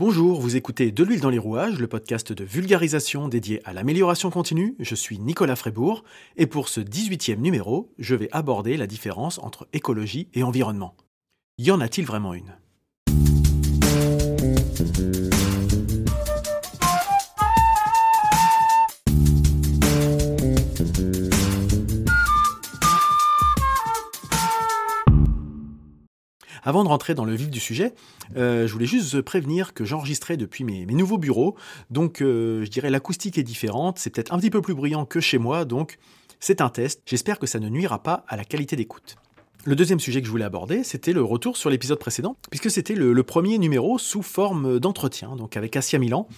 Bonjour, vous écoutez De l'huile dans les rouages, le podcast de vulgarisation dédié à l'amélioration continue. Je suis Nicolas Frébourg et pour ce 18e numéro, je vais aborder la différence entre écologie et environnement. Y en a-t-il vraiment une? Avant de rentrer dans le vif du sujet, euh, je voulais juste prévenir que j'enregistrais depuis mes, nouveaux bureaux, donc euh, je dirais l'acoustique est différente, c'est peut-être un petit peu plus bruyant que chez moi, donc c'est un test, j'espère que ça ne nuira pas à la qualité d'écoute. Le deuxième sujet que je voulais aborder, c'était le retour sur l'épisode précédent, puisque c'était le, premier numéro sous forme d'entretien, donc avec Asia Milan,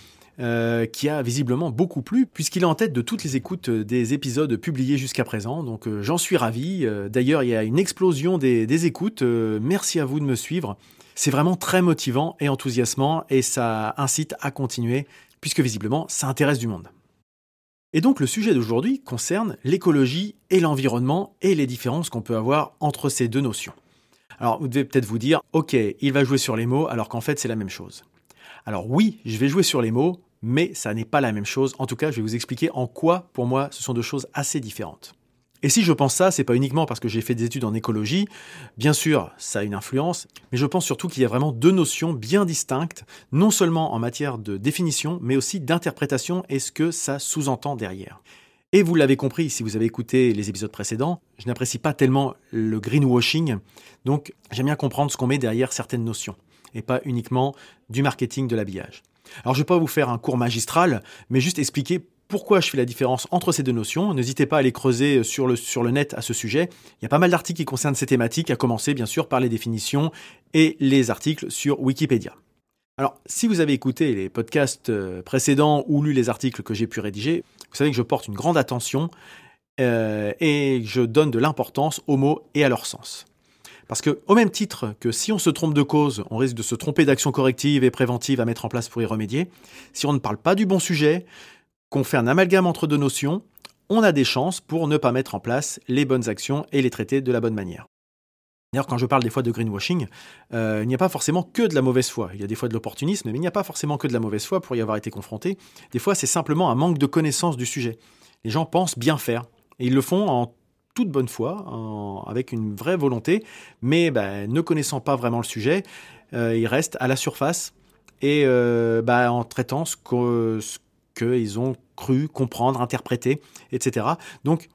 euh, qui a visiblement beaucoup plu, puisqu'il est en tête de toutes les écoutes des épisodes publiés jusqu'à présent. Donc euh, j'en suis ravi. Euh, d'ailleurs, il y a une explosion des, écoutes. merci à vous de me suivre. C'est vraiment très motivant et enthousiasmant, et ça incite à continuer, puisque visiblement, ça intéresse du monde. Et donc le sujet d'aujourd'hui concerne l'écologie et l'environnement et les différences qu'on peut avoir entre ces deux notions. Alors vous devez peut-être vous dire, ok, il va jouer sur les mots alors qu'en fait c'est la même chose. Alors oui, je vais jouer sur les mots, mais ça n'est pas la même chose. En tout cas, je vais vous expliquer en quoi, pour moi, ce sont deux choses assez différentes. Et si je pense ça, c'est pas uniquement parce que j'ai fait des études en écologie. Bien sûr, ça a une influence, mais je pense surtout qu'il y a vraiment deux notions bien distinctes, non seulement en matière de définition, mais aussi d'interprétation et ce que ça sous-entend derrière. Et vous l'avez compris si vous avez écouté les épisodes précédents, je n'apprécie pas tellement le greenwashing, donc j'aime bien comprendre ce qu'on met derrière certaines notions, et pas uniquement du marketing de l'habillage. Alors je ne vais pas vous faire un cours magistral, mais juste expliquer pourquoi je fais la différence entre ces deux notions. N'hésitez pas à les creuser sur le, sur le net à ce sujet. Il y a pas mal d'articles qui concernent ces thématiques, à commencer bien sûr par les définitions et les articles sur Wikipédia. Alors, si vous avez écouté les podcasts euh, précédents ou lu les articles que j'ai pu rédiger, vous savez que je porte une grande attention euh, et je donne de l'importance aux mots et à leur sens. Parce que, au même titre que si on se trompe de cause, on risque de se tromper d'action corrective et préventive à mettre en place pour y remédier, si on ne parle pas du bon sujet, qu'on fait un amalgame entre deux notions, on a des chances pour ne pas mettre en place les bonnes actions et les traiter de la bonne manière. D'ailleurs, quand je parle des fois de greenwashing, euh, il n'y a pas forcément que de la mauvaise foi. Il y a des fois de l'opportunisme, mais il n'y a pas forcément que de la mauvaise foi pour y avoir été confronté. Des fois, c'est simplement un manque de connaissance du sujet. Les gens pensent bien faire, et ils le font en toute bonne foi, avec une vraie volonté, mais bah, ne connaissant pas vraiment le sujet, euh, ils restent à la surface et euh, bah, en traitant ce qu'ils ont cru, comprendre, interpréter, etc. Donc,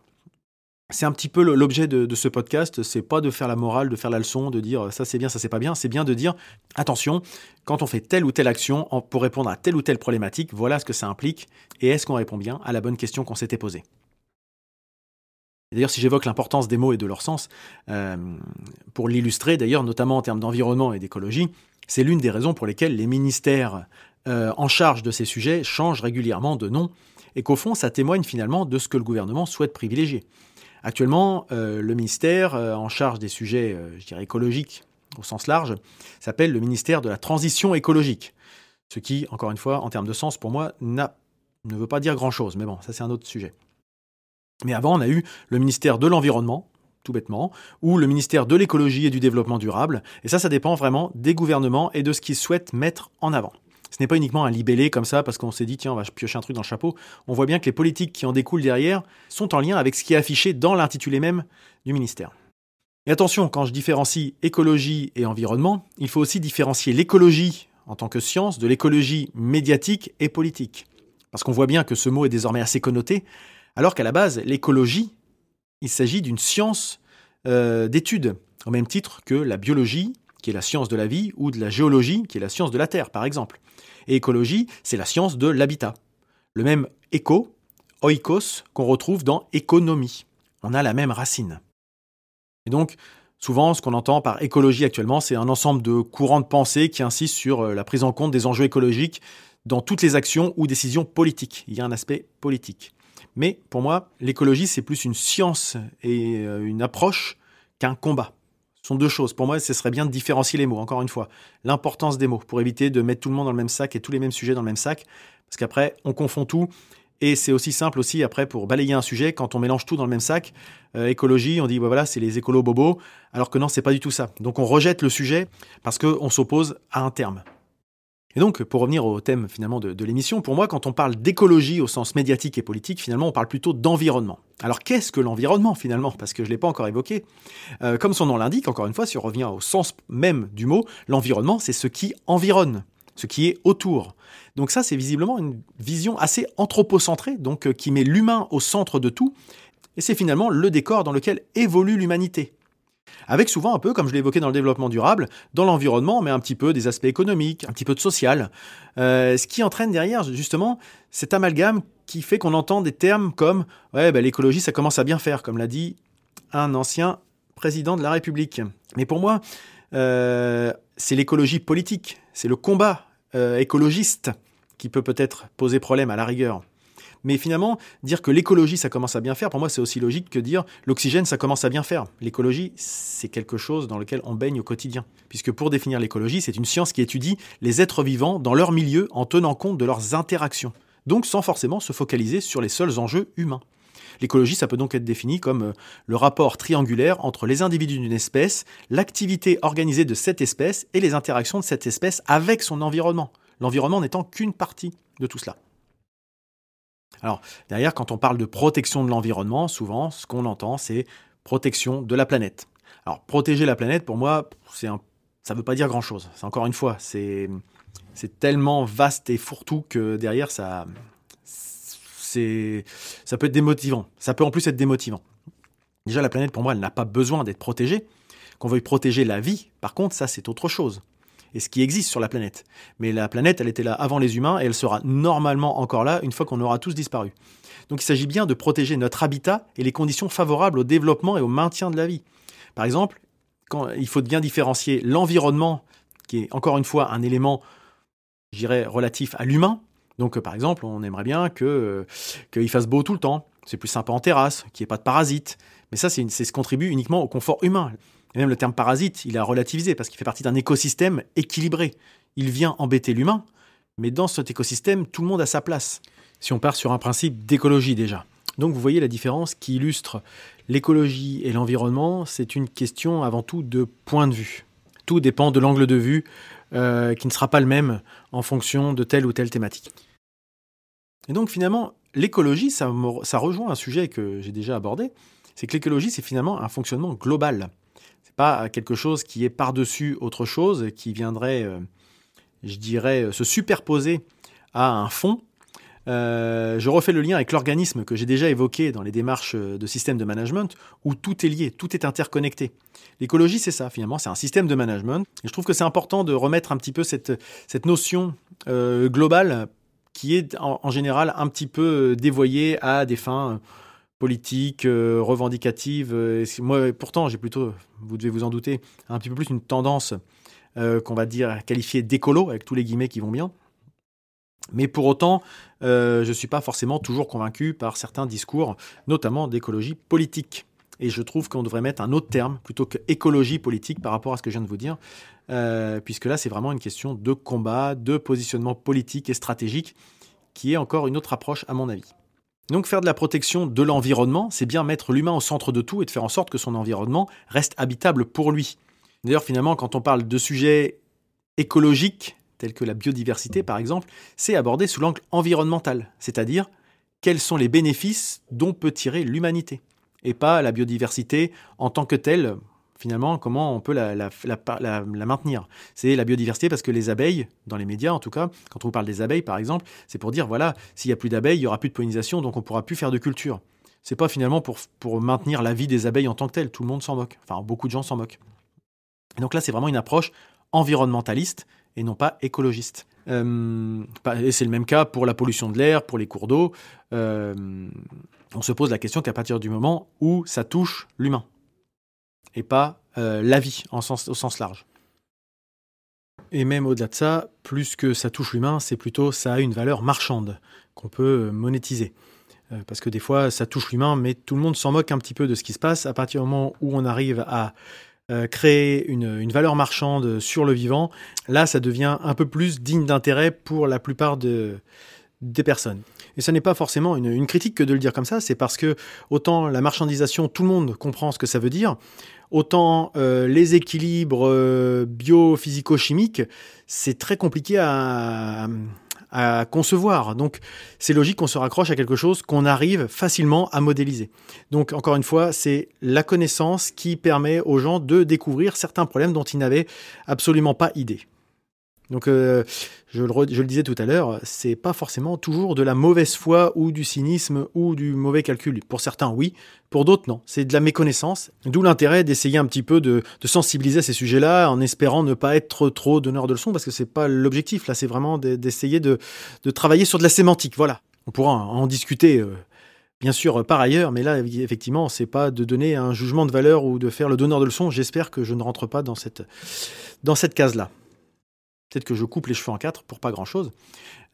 c'est un petit peu l'objet de, ce podcast, c'est pas de faire la morale, de faire la leçon, de dire ça c'est bien, ça c'est pas bien, c'est bien de dire attention, quand on fait telle ou telle action pour répondre à telle ou telle problématique, voilà ce que ça implique, et est-ce qu'on répond bien à la bonne question qu'on s'était posée. D'ailleurs, si j'évoque l'importance des mots et de leur sens, euh, pour l'illustrer, d'ailleurs, notamment en termes d'environnement et d'écologie, c'est l'une des raisons pour lesquelles les ministères euh, en charge de ces sujets changent régulièrement de nom, et qu'au fond, ça témoigne finalement de ce que le gouvernement souhaite privilégier. Actuellement, euh, le ministère en charge des sujets, je écologiques au sens large, s'appelle le ministère de la transition écologique. Ce qui, encore une fois, en termes de sens, pour moi, ne veut pas dire grand-chose. Mais bon, ça c'est un autre sujet. Mais avant, on a eu le ministère de l'Environnement, tout bêtement, ou le ministère de l'écologie et du développement durable. Et ça, ça dépend vraiment des gouvernements et de ce qu'ils souhaitent mettre en avant. Ce n'est pas uniquement un libellé comme ça parce qu'on s'est dit, tiens, on va piocher un truc dans le chapeau. On voit bien que les politiques qui en découlent derrière sont en lien avec ce qui est affiché dans l'intitulé même du ministère. Et attention, quand je différencie écologie et environnement, il faut aussi différencier l'écologie en tant que science de l'écologie médiatique et politique. Parce qu'on voit bien que ce mot est désormais assez connoté, alors qu'à la base, l'écologie, il s'agit d'une science euh, d'étude, au même titre que la biologie, qui est la science de la vie, ou de la géologie, qui est la science de la Terre, par exemple. Et écologie, c'est la science de l'habitat. Le même éco, oikos, qu'on retrouve dans économie. On a la même racine. Et donc, souvent, ce qu'on entend par écologie actuellement, c'est un ensemble de courants de pensée qui insistent sur euh, la prise en compte des enjeux écologiques dans toutes les actions ou décisions politiques. Il y a un aspect politique. Mais pour moi, l'écologie, c'est plus une science et euh, une approche qu'un combat. Ce sont deux choses. Pour moi, ce serait bien de différencier les mots, encore une fois. L'importance des mots, pour éviter de mettre tout le monde dans le même sac et tous les mêmes sujets dans le même sac. Parce qu'après, on confond tout. Et c'est aussi simple aussi, après, pour balayer un sujet, quand on mélange tout dans le même sac, euh, écologie, on dit, bah voilà, c'est les écolos bobos, alors que non, c'est pas du tout ça. Donc on rejette le sujet parce qu'on s'oppose à un terme. Et donc, pour revenir au thème finalement de, l'émission, pour moi, quand on parle d'écologie au sens médiatique et politique, finalement, on parle plutôt d'environnement. Alors, qu'est-ce que l'environnement finalement? Parce que je ne l'ai pas encore évoqué. Euh, comme son nom l'indique, encore une fois, si on revient au sens même du mot, l'environnement, c'est ce qui environne, ce qui est autour. Donc ça, c'est visiblement une vision assez anthropocentrée, donc euh, qui met l'humain au centre de tout, et c'est finalement le décor dans lequel évolue l'humanité avec souvent un peu, comme je l'ai évoqué dans le développement durable, dans l'environnement, mais un petit peu des aspects économiques, un petit peu de social, euh, ce qui entraîne derrière justement cet amalgame qui fait qu'on entend des termes comme ouais, bah, l'écologie, ça commence à bien faire, comme l'a dit un ancien président de la République. Mais pour moi, euh, c'est l'écologie politique, c'est le combat euh, écologiste qui peut peut-être poser problème à la rigueur. Mais finalement, dire que l'écologie, ça commence à bien faire, pour moi, c'est aussi logique que dire l'oxygène, ça commence à bien faire. L'écologie, c'est quelque chose dans lequel on baigne au quotidien. Puisque pour définir l'écologie, c'est une science qui étudie les êtres vivants dans leur milieu en tenant compte de leurs interactions. Donc sans forcément se focaliser sur les seuls enjeux humains. L'écologie, ça peut donc être défini comme euh, le rapport triangulaire entre les individus d'une espèce, l'activité organisée de cette espèce et les interactions de cette espèce avec son environnement. L'environnement n'étant qu'une partie de tout cela. Alors, derrière, quand on parle de protection de l'environnement, souvent, ce qu'on entend, c'est protection de la planète. Alors, protéger la planète, pour moi, c'est ça ne veut pas dire grand-chose. C'est encore une fois, c'est, c'est tellement vaste et fourre-tout que derrière, ça, c'est, ça peut être démotivant. Ça peut en plus être démotivant. Déjà, la planète, pour moi, elle n'a pas besoin d'être protégée. Qu'on veuille protéger la vie, par contre, ça, c'est autre chose et ce qui existe sur la planète. Mais la planète, elle était là avant les humains et elle sera normalement encore là une fois qu'on aura tous disparu. Donc il s'agit bien de protéger notre habitat et les conditions favorables au développement et au maintien de la vie. Par exemple, quand, il faut bien différencier l'environnement, qui est encore une fois un élément, j'irais, relatif à l'humain. Donc par exemple, on aimerait bien que qu'il fasse beau tout le temps. C'est plus sympa en terrasse, qu'il n'y ait pas de parasites. Mais ça, c'est ce contribue uniquement au confort humain. Et même le terme parasite, il a relativisé parce qu'il fait partie d'un écosystème équilibré. Il vient embêter l'humain, mais dans cet écosystème, tout le monde a sa place. Si on part sur un principe d'écologie déjà. Donc vous voyez la différence qui illustre l'écologie et l'environnement, c'est une question avant tout de point de vue. Tout dépend de l'angle de vue euh, qui ne sera pas le même en fonction de telle ou telle thématique. Et donc finalement, l'écologie, ça rejoint un sujet que j'ai déjà abordé, c'est que l'écologie, c'est finalement un fonctionnement global pas quelque chose qui est par-dessus autre chose, qui viendrait, euh, je dirais, se superposer à un fond. Euh, je refais le lien avec l'organisme que j'ai déjà évoqué dans les démarches de système de management, où tout est lié, tout est interconnecté. L'écologie, c'est ça, finalement, c'est un système de management. Je trouve que c'est important de remettre un petit peu cette, cette notion euh, globale qui est en, général un petit peu dévoyée à des fins politique, euh, revendicative. Euh, moi, pourtant, j'ai plutôt, vous devez vous en douter, un petit peu plus une tendance euh, qu'on va dire qualifiée d'écolo, avec tous les guillemets qui vont bien. Mais pour autant, je ne suis pas forcément toujours convaincu par certains discours, notamment d'écologie politique. Et je trouve qu'on devrait mettre un autre terme plutôt que écologie politique par rapport à ce que je viens de vous dire, puisque là, c'est vraiment une question de combat, de positionnement politique et stratégique, qui est encore une autre approche à mon avis. Donc faire de la protection de l'environnement, c'est bien mettre l'humain au centre de tout et de faire en sorte que son environnement reste habitable pour lui. D'ailleurs, finalement, quand on parle de sujets écologiques, tels que la biodiversité par exemple, c'est abordé sous l'angle environnemental, c'est-à-dire quels sont les bénéfices dont peut tirer l'humanité, et pas la biodiversité en tant que telle, finalement, comment on peut la, maintenir. C'est la biodiversité parce que les abeilles, dans les médias en tout cas, quand on parle des abeilles par exemple, c'est pour dire, voilà, s'il n'y a plus d'abeilles, il n'y aura plus de pollinisation, donc on ne pourra plus faire de culture. C'est pas finalement pour, pour maintenir la vie des abeilles en tant que telle, tout le monde s'en moque. Enfin, beaucoup de gens s'en moquent. donc là, c'est vraiment une approche environnementaliste et non pas écologiste. Euh, et c'est le même cas pour la pollution de l'air, pour les cours d'eau. Euh, on se pose la question qu'à partir du moment où ça touche l'humain et pas euh, la vie au sens large. Et même au-delà de ça, plus que ça touche l'humain, c'est plutôt ça a une valeur marchande qu'on peut euh, monétiser. Euh, parce que des fois, ça touche l'humain, mais tout le monde s'en moque un petit peu de ce qui se passe. À partir du moment où on arrive à créer une, valeur marchande sur le vivant, là, ça devient un peu plus digne d'intérêt pour la plupart de, des personnes. Et ce n'est pas forcément une, critique que de le dire comme ça, c'est parce que autant la marchandisation, tout le monde comprend ce que ça veut dire, autant euh, les équilibres euh, bio-physico-chimiques, c'est très compliqué à, à concevoir. Donc c'est logique qu'on se raccroche à quelque chose qu'on arrive facilement à modéliser. Donc encore une fois, c'est la connaissance qui permet aux gens de découvrir certains problèmes dont ils n'avaient absolument pas idée. Donc, euh, je, le, disais tout à l'heure, c'est pas forcément toujours de la mauvaise foi ou du cynisme ou du mauvais calcul. Pour certains, oui. Pour d'autres, non. C'est de la méconnaissance. D'où l'intérêt d'essayer un petit peu de, sensibiliser à ces sujets-là en espérant ne pas être trop donneur de leçons parce que c'est pas l'objectif. Là, c'est vraiment d'essayer de, travailler sur de la sémantique. Voilà. On pourra en discuter. Euh, bien sûr, par ailleurs, mais là, effectivement, c'est pas de donner un jugement de valeur ou de faire le donneur de leçons. J'espère que je ne rentre pas dans cette, dans cette case-là. Peut-être que je coupe les cheveux en quatre pour pas grand-chose.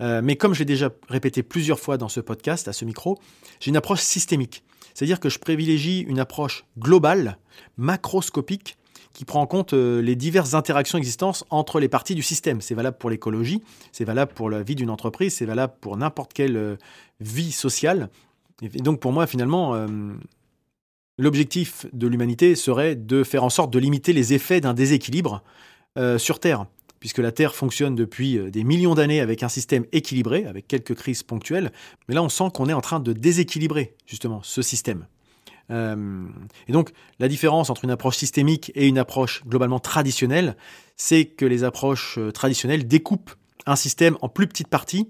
Euh, mais comme j'ai déjà répété plusieurs fois dans ce podcast, à ce micro, j'ai une approche systémique. C'est-à-dire que je privilégie une approche globale, macroscopique, qui prend en compte euh, les diverses interactions existantes entre les parties du système. C'est valable pour l'écologie, c'est valable pour la vie d'une entreprise, c'est valable pour n'importe quelle euh, vie sociale. Et donc pour moi, finalement, l'objectif de l'humanité serait de faire en sorte de limiter les effets d'un déséquilibre sur Terre puisque la Terre fonctionne depuis euh, des millions d'années avec un système équilibré, avec quelques crises ponctuelles. Mais là, on sent qu'on est en train de déséquilibrer justement ce système. Euh, et donc, la différence entre une approche systémique et une approche globalement traditionnelle, c'est que les approches euh, traditionnelles découpent un système en plus petites parties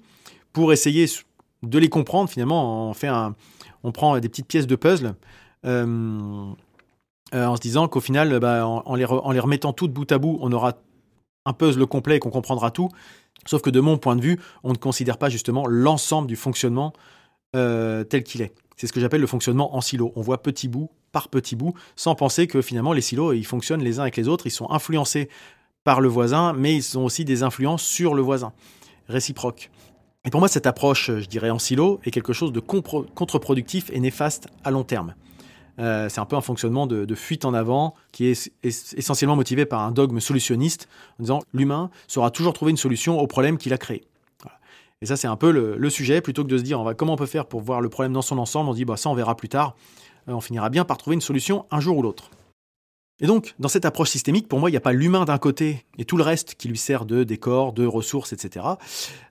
pour essayer de les comprendre. Finalement, on, fait on prend des petites pièces de puzzle. en se disant qu'au final, bah, en, les en, les remettant toutes bout à bout, on aura un puzzle complet et qu'on comprendra tout. Sauf que de mon point de vue, on ne considère pas justement l'ensemble du fonctionnement euh, tel qu'il est. C'est ce que j'appelle le fonctionnement en silo. On voit petit bout par petit bout, sans penser que finalement les silos, ils fonctionnent les uns avec les autres, ils sont influencés par le voisin, mais ils ont aussi des influences sur le voisin, réciproques. Et pour moi, cette approche, je dirais, en silo, est quelque chose de contre-productif et néfaste à long terme. Euh, c'est un peu un fonctionnement de, fuite en avant qui est, essentiellement motivé par un dogme solutionniste en disant l'humain saura toujours trouver une solution au problème qu'il a créé. Et ça, c'est un peu le, sujet. Plutôt que de se dire on va, comment on peut faire pour voir le problème dans son ensemble, on dit bah, ça, on verra plus tard. Euh, on finira bien par trouver une solution un jour ou l'autre. Et donc, dans cette approche systémique, pour moi, il n'y a pas l'humain d'un côté et tout le reste qui lui sert de décor, de ressources, etc.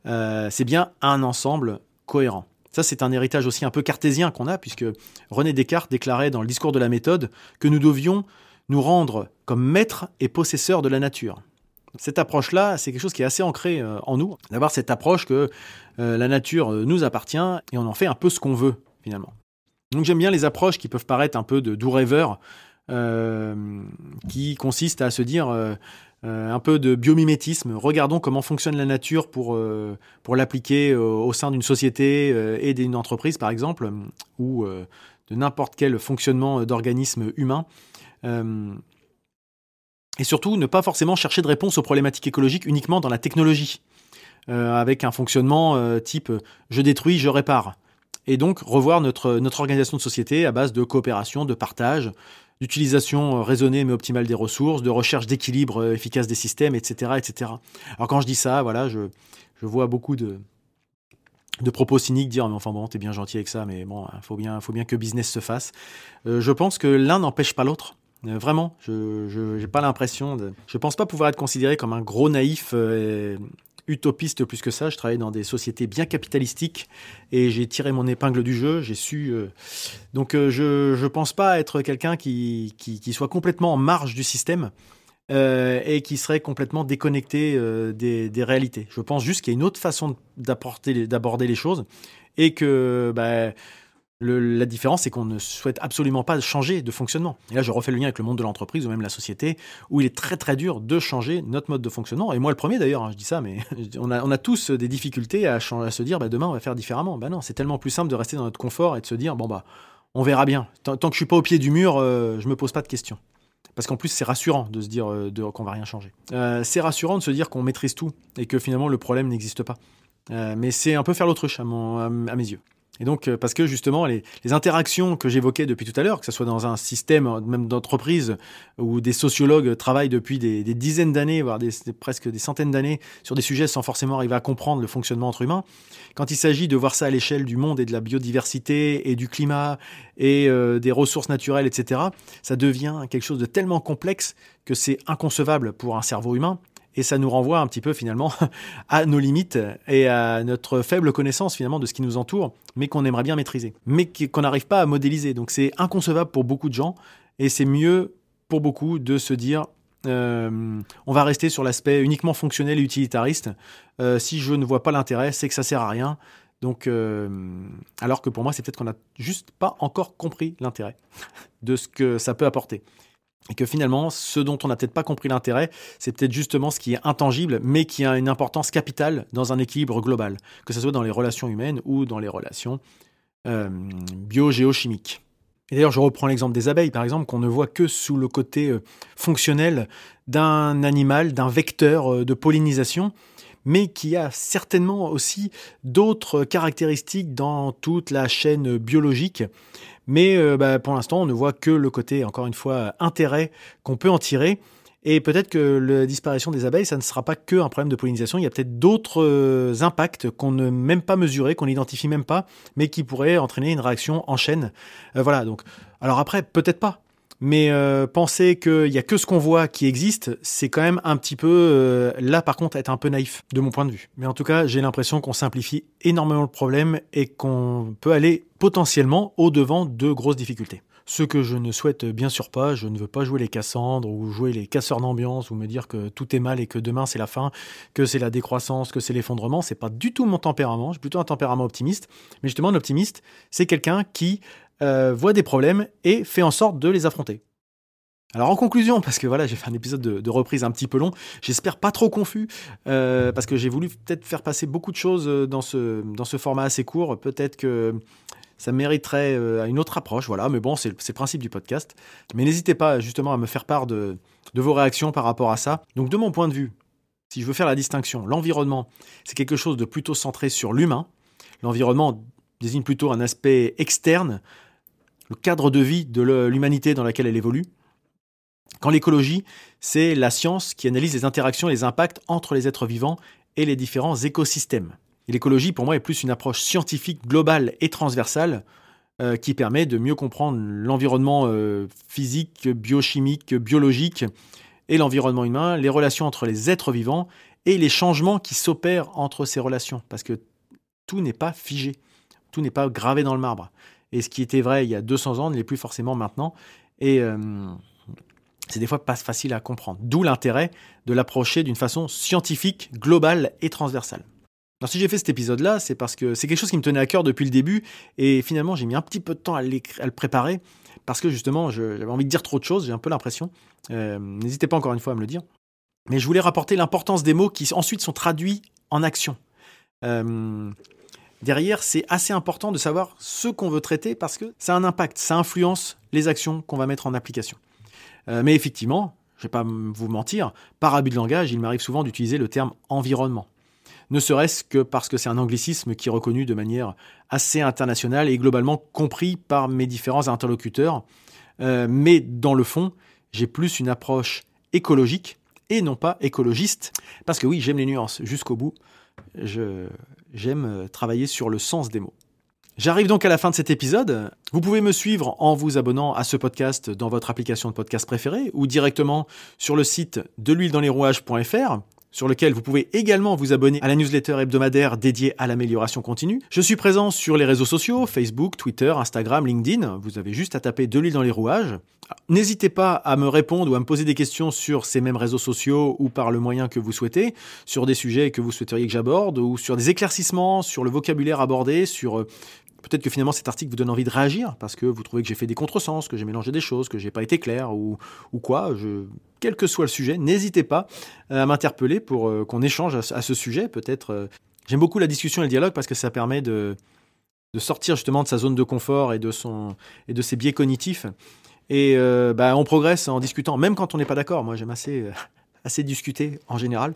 Euh, c'est bien un ensemble cohérent. Ça, c'est un héritage aussi un peu cartésien qu'on a, puisque René Descartes déclarait dans le discours de la méthode que nous devions nous rendre comme maîtres et possesseurs de la nature. Cette approche-là, c'est quelque chose qui est assez ancré euh, en nous, d'avoir cette approche que euh, la nature euh, nous appartient et on en fait un peu ce qu'on veut, finalement. Donc j'aime bien les approches qui peuvent paraître un peu de doux rêveurs, qui consistent à se dire un peu de biomimétisme. Regardons comment fonctionne la nature pour, euh, l'appliquer au, sein d'une société euh, et d'une entreprise, par exemple, ou de n'importe quel fonctionnement d'organisme humain. et surtout, ne pas forcément chercher de réponse aux problématiques écologiques uniquement dans la technologie, avec un fonctionnement type je détruis, je répare. Et donc revoir notre, notre organisation de société à base de coopération, de partage, d'utilisation euh, raisonnée mais optimale des ressources, de recherche d'équilibre euh, efficace des systèmes, etc., etc. Alors quand je dis ça, voilà, je, je vois beaucoup de, de propos cyniques dire mais enfin bon t'es bien gentil avec ça mais bon il faut bien faut bien que business se fasse euh, je pense que l'un n'empêche pas l'autre vraiment je n'ai pas l'impression de je pense pas pouvoir être considéré comme un gros naïf utopiste plus que ça. Je travaille dans des sociétés bien capitalistiques et j'ai tiré mon épingle du jeu. J'ai su. Euh, donc, euh, je ne pense pas être quelqu'un qui, soit complètement en marge du système. Euh, et qui serait complètement déconnecté des, des, réalités. Je pense juste qu'il y a une autre façon d'aborder les choses et que bah, la différence, c'est qu'on ne souhaite absolument pas changer de fonctionnement. Et là, je refais le lien avec le monde de l'entreprise ou même la société, où il est très très dur de changer notre mode de fonctionnement. Et moi, le premier d'ailleurs, hein, je dis ça, mais on a, tous des difficultés à, se dire, bah, demain, on va faire différemment. Bah non, c'est tellement plus simple de rester dans notre confort et de se dire, bon, bah, on verra bien. Tant, que je suis pas au pied du mur, euh, je me pose pas de questions. Parce qu'en plus, c'est rassurant de se dire euh, qu'on va rien changer. Euh, c'est rassurant de se dire qu'on maîtrise tout et que finalement, le problème n'existe pas. mais c'est un peu faire l'autruche à mes yeux. Et donc, euh, parce que justement, les, interactions que j'évoquais depuis tout à l'heure, que ce soit dans un système même d'entreprise où des sociologues travaillent depuis des, dizaines d'années, voire presque des centaines d'années sur des sujets sans forcément arriver à comprendre le fonctionnement entre humains, quand il s'agit de voir ça à l'échelle du monde et de la biodiversité et du climat et euh, des ressources naturelles, etc., ça devient quelque chose de tellement complexe que c'est inconcevable pour un cerveau humain et ça nous renvoie un petit peu finalement à nos limites et à notre faible connaissance finalement de ce qui nous entoure, mais qu'on aimerait bien maîtriser, mais qu'on n'arrive pas à modéliser. Donc c'est inconcevable pour beaucoup de gens et c'est mieux pour beaucoup de se dire euh, on va rester sur l'aspect uniquement fonctionnel et utilitariste. Euh, si je ne vois pas l'intérêt, c'est que ça sert à rien. Donc, euh, alors que pour moi, c'est peut-être qu'on n'a juste pas encore compris l'intérêt de ce que ça peut apporter. Et que finalement, ce dont on n'a peut-être pas compris l'intérêt, c'est peut-être justement ce qui est intangible, mais qui a une importance capitale dans un équilibre global, que ce soit dans les relations humaines ou dans les relations euh, bio-géochimiques. Et d'ailleurs, je reprends l'exemple des abeilles, par exemple, qu'on ne voit que sous le côté euh, fonctionnel d'un animal, d'un vecteur euh, de pollinisation, mais qui a certainement aussi d'autres caractéristiques dans toute la chaîne biologique mais euh, bah, pour l'instant, on ne voit que le côté, encore une fois, intérêt qu'on peut en tirer. Et peut-être que la disparition des abeilles, ça ne sera pas que un problème de pollinisation. Il y a peut-être d'autres euh, impacts qu'on ne même pas mesurer, qu'on n'identifie même pas, mais qui pourraient entraîner une réaction en chaîne. Euh, voilà. Donc, alors après, peut-être pas. Mais euh, penser qu'il n'y a que ce qu'on voit qui existe, c'est quand même un petit peu, euh, là par contre, être un peu naïf, de mon point de vue. Mais en tout cas, j'ai l'impression qu'on simplifie énormément le problème et qu'on peut aller potentiellement au-devant de grosses difficultés. Ce que je ne souhaite bien sûr pas, je ne veux pas jouer les Cassandres ou jouer les casseurs d'ambiance ou me dire que tout est mal et que demain c'est la fin, que c'est la décroissance, que c'est l'effondrement. C'est pas du tout mon tempérament. J'ai plutôt un tempérament optimiste. Mais justement, l'optimiste, c'est quelqu'un qui euh, voit des problèmes et fait en sorte de les affronter. Alors en conclusion, parce que voilà, j'ai fait un épisode de, reprise un petit peu long, j'espère pas trop confus, euh, parce que j'ai voulu peut-être faire passer beaucoup de choses euh, dans ce, dans ce format assez court. Peut-être que ça mériterait une autre approche, voilà, mais bon, c'est le principe du podcast. Mais n'hésitez pas justement à me faire part de, de vos réactions par rapport à ça. Donc de mon point de vue, si je veux faire la distinction, l'environnement, c'est quelque chose de plutôt centré sur l'humain. L'environnement désigne plutôt un aspect externe le cadre de vie de l'humanité dans laquelle elle évolue. Quand l'écologie, c'est la science qui analyse les interactions et les impacts entre les êtres vivants et les différents écosystèmes. L'écologie, pour moi, est plus une approche scientifique globale et transversale euh, qui permet de mieux comprendre l'environnement euh, physique, biochimique, biologique et l'environnement humain, les relations entre les êtres vivants et les changements qui s'opèrent entre ces relations. Parce que tout n'est pas figé, tout n'est pas gravé dans le marbre. Et ce qui était vrai il y a 200 ans ne l'est plus forcément maintenant. Et euh, c'est des fois pas facile à comprendre. D'où l'intérêt de l'approcher d'une façon scientifique, globale et transversale. Alors si j'ai fait cet épisode-là, c'est parce que c'est quelque chose qui me tenait à cœur depuis le début, et finalement j'ai mis un petit peu de temps à, le préparer, parce que justement j'avais envie de dire trop de choses, j'ai un peu l'impression. Euh, n'hésitez pas encore une fois à me le dire. Mais je voulais rapporter l'importance des mots qui ensuite sont traduits en action. Euh, derrière, c'est assez important de savoir ce qu'on veut traiter parce que ça a un impact, ça influence les actions qu'on va mettre en application. Euh, mais effectivement, je ne vais pas vous mentir, par abus de langage, il m'arrive souvent d'utiliser le terme environnement. Ne serait-ce que parce que c'est un anglicisme qui est reconnu de manière assez internationale et globalement compris par mes différents interlocuteurs. Euh, mais dans le fond, j'ai plus une approche écologique et non pas écologiste. Parce que oui, j'aime les nuances jusqu'au bout j'aime euh, travailler sur le sens des mots. J'arrive donc à la fin de cet épisode. Vous pouvez me suivre en vous abonnant à ce podcast dans votre application de podcast préférée ou directement sur le site de l'huile dans les rouages.fr sur lequel vous pouvez également vous abonner à la newsletter hebdomadaire dédiée à l'amélioration continue. Je suis présent sur les réseaux sociaux, Facebook, Twitter, Instagram, LinkedIn. Vous avez juste à taper de l'huile dans les rouages. N'hésitez pas à me répondre ou à me poser des questions sur ces mêmes réseaux sociaux ou par le moyen que vous souhaitez, sur des sujets que vous souhaiteriez que j'aborde ou sur des éclaircissements, sur le vocabulaire abordé, sur euh, Peut-être que finalement cet article vous donne envie de réagir parce que vous trouvez que j'ai fait des contresens, que j'ai mélangé des choses, que j'ai pas été clair ou, ou quoi. Quel que soit le sujet, n'hésitez pas euh, à m'interpeller pour euh, qu'on échange à, ce sujet. Peut-être. Euh, j'aime beaucoup la discussion et le dialogue parce que ça permet de, de sortir justement de sa zone de confort et de, son, et de ses biais cognitifs. Et bah, on progresse en discutant, même quand on n'est pas d'accord. Moi, j'aime assez, assez discuter en général.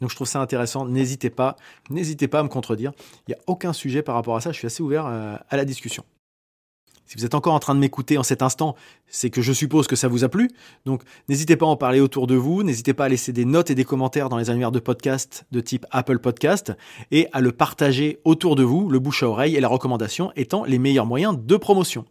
Donc je trouve ça intéressant. N'hésitez pas, n'hésitez pas à me contredire. Il n'y a aucun sujet par rapport à ça. Je suis assez ouvert euh, à la discussion. Si vous êtes encore en train de m'écouter en cet instant, c'est que je suppose que ça vous a plu. Donc n'hésitez pas à en parler autour de vous, n'hésitez pas à laisser des notes et des commentaires dans les annuaires de podcast de type Apple Podcast et à le partager autour de vous, le bouche à oreille et la recommandation étant les meilleurs moyens de promotion.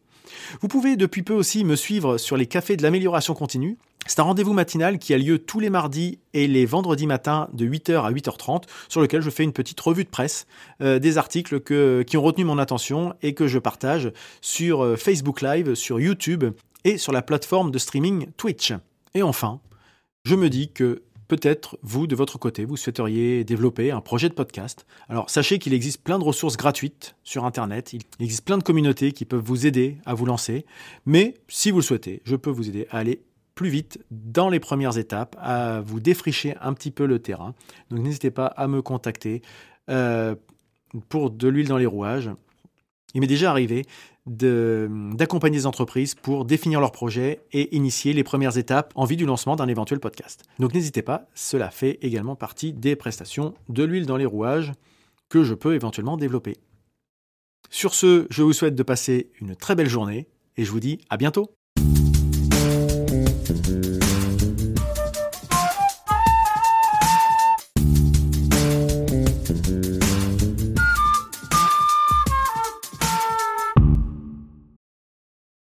Vous pouvez depuis peu aussi me suivre sur les cafés de l'amélioration continue. C'est un rendez-vous matinal qui a lieu tous les mardis et les vendredis matins de 8h à 8h30 sur lequel je fais une petite revue de presse euh, des articles qui ont retenu mon attention et que je partage sur euh, Facebook Live, sur YouTube et sur la plateforme de streaming Twitch. Et enfin, je me dis que peut-être vous, de votre côté, vous souhaiteriez développer un projet de podcast. Alors sachez qu'il existe plein de ressources gratuites sur Internet, il existe plein de communautés qui peuvent vous aider à vous lancer, mais si vous le souhaitez, je peux vous aider à aller plus vite dans les premières étapes, à vous défricher un petit peu le terrain. Donc n'hésitez pas à me contacter euh, pour de l'huile dans les rouages. Il m'est déjà arrivé d'accompagner des entreprises pour définir leurs projets et initier les premières étapes en vue du lancement d'un éventuel podcast. Donc n'hésitez pas, cela fait également partie des prestations de l'huile dans les rouages que je peux éventuellement développer. Sur ce, je vous souhaite de passer une très belle journée et je vous dis à bientôt. Mm-hmm.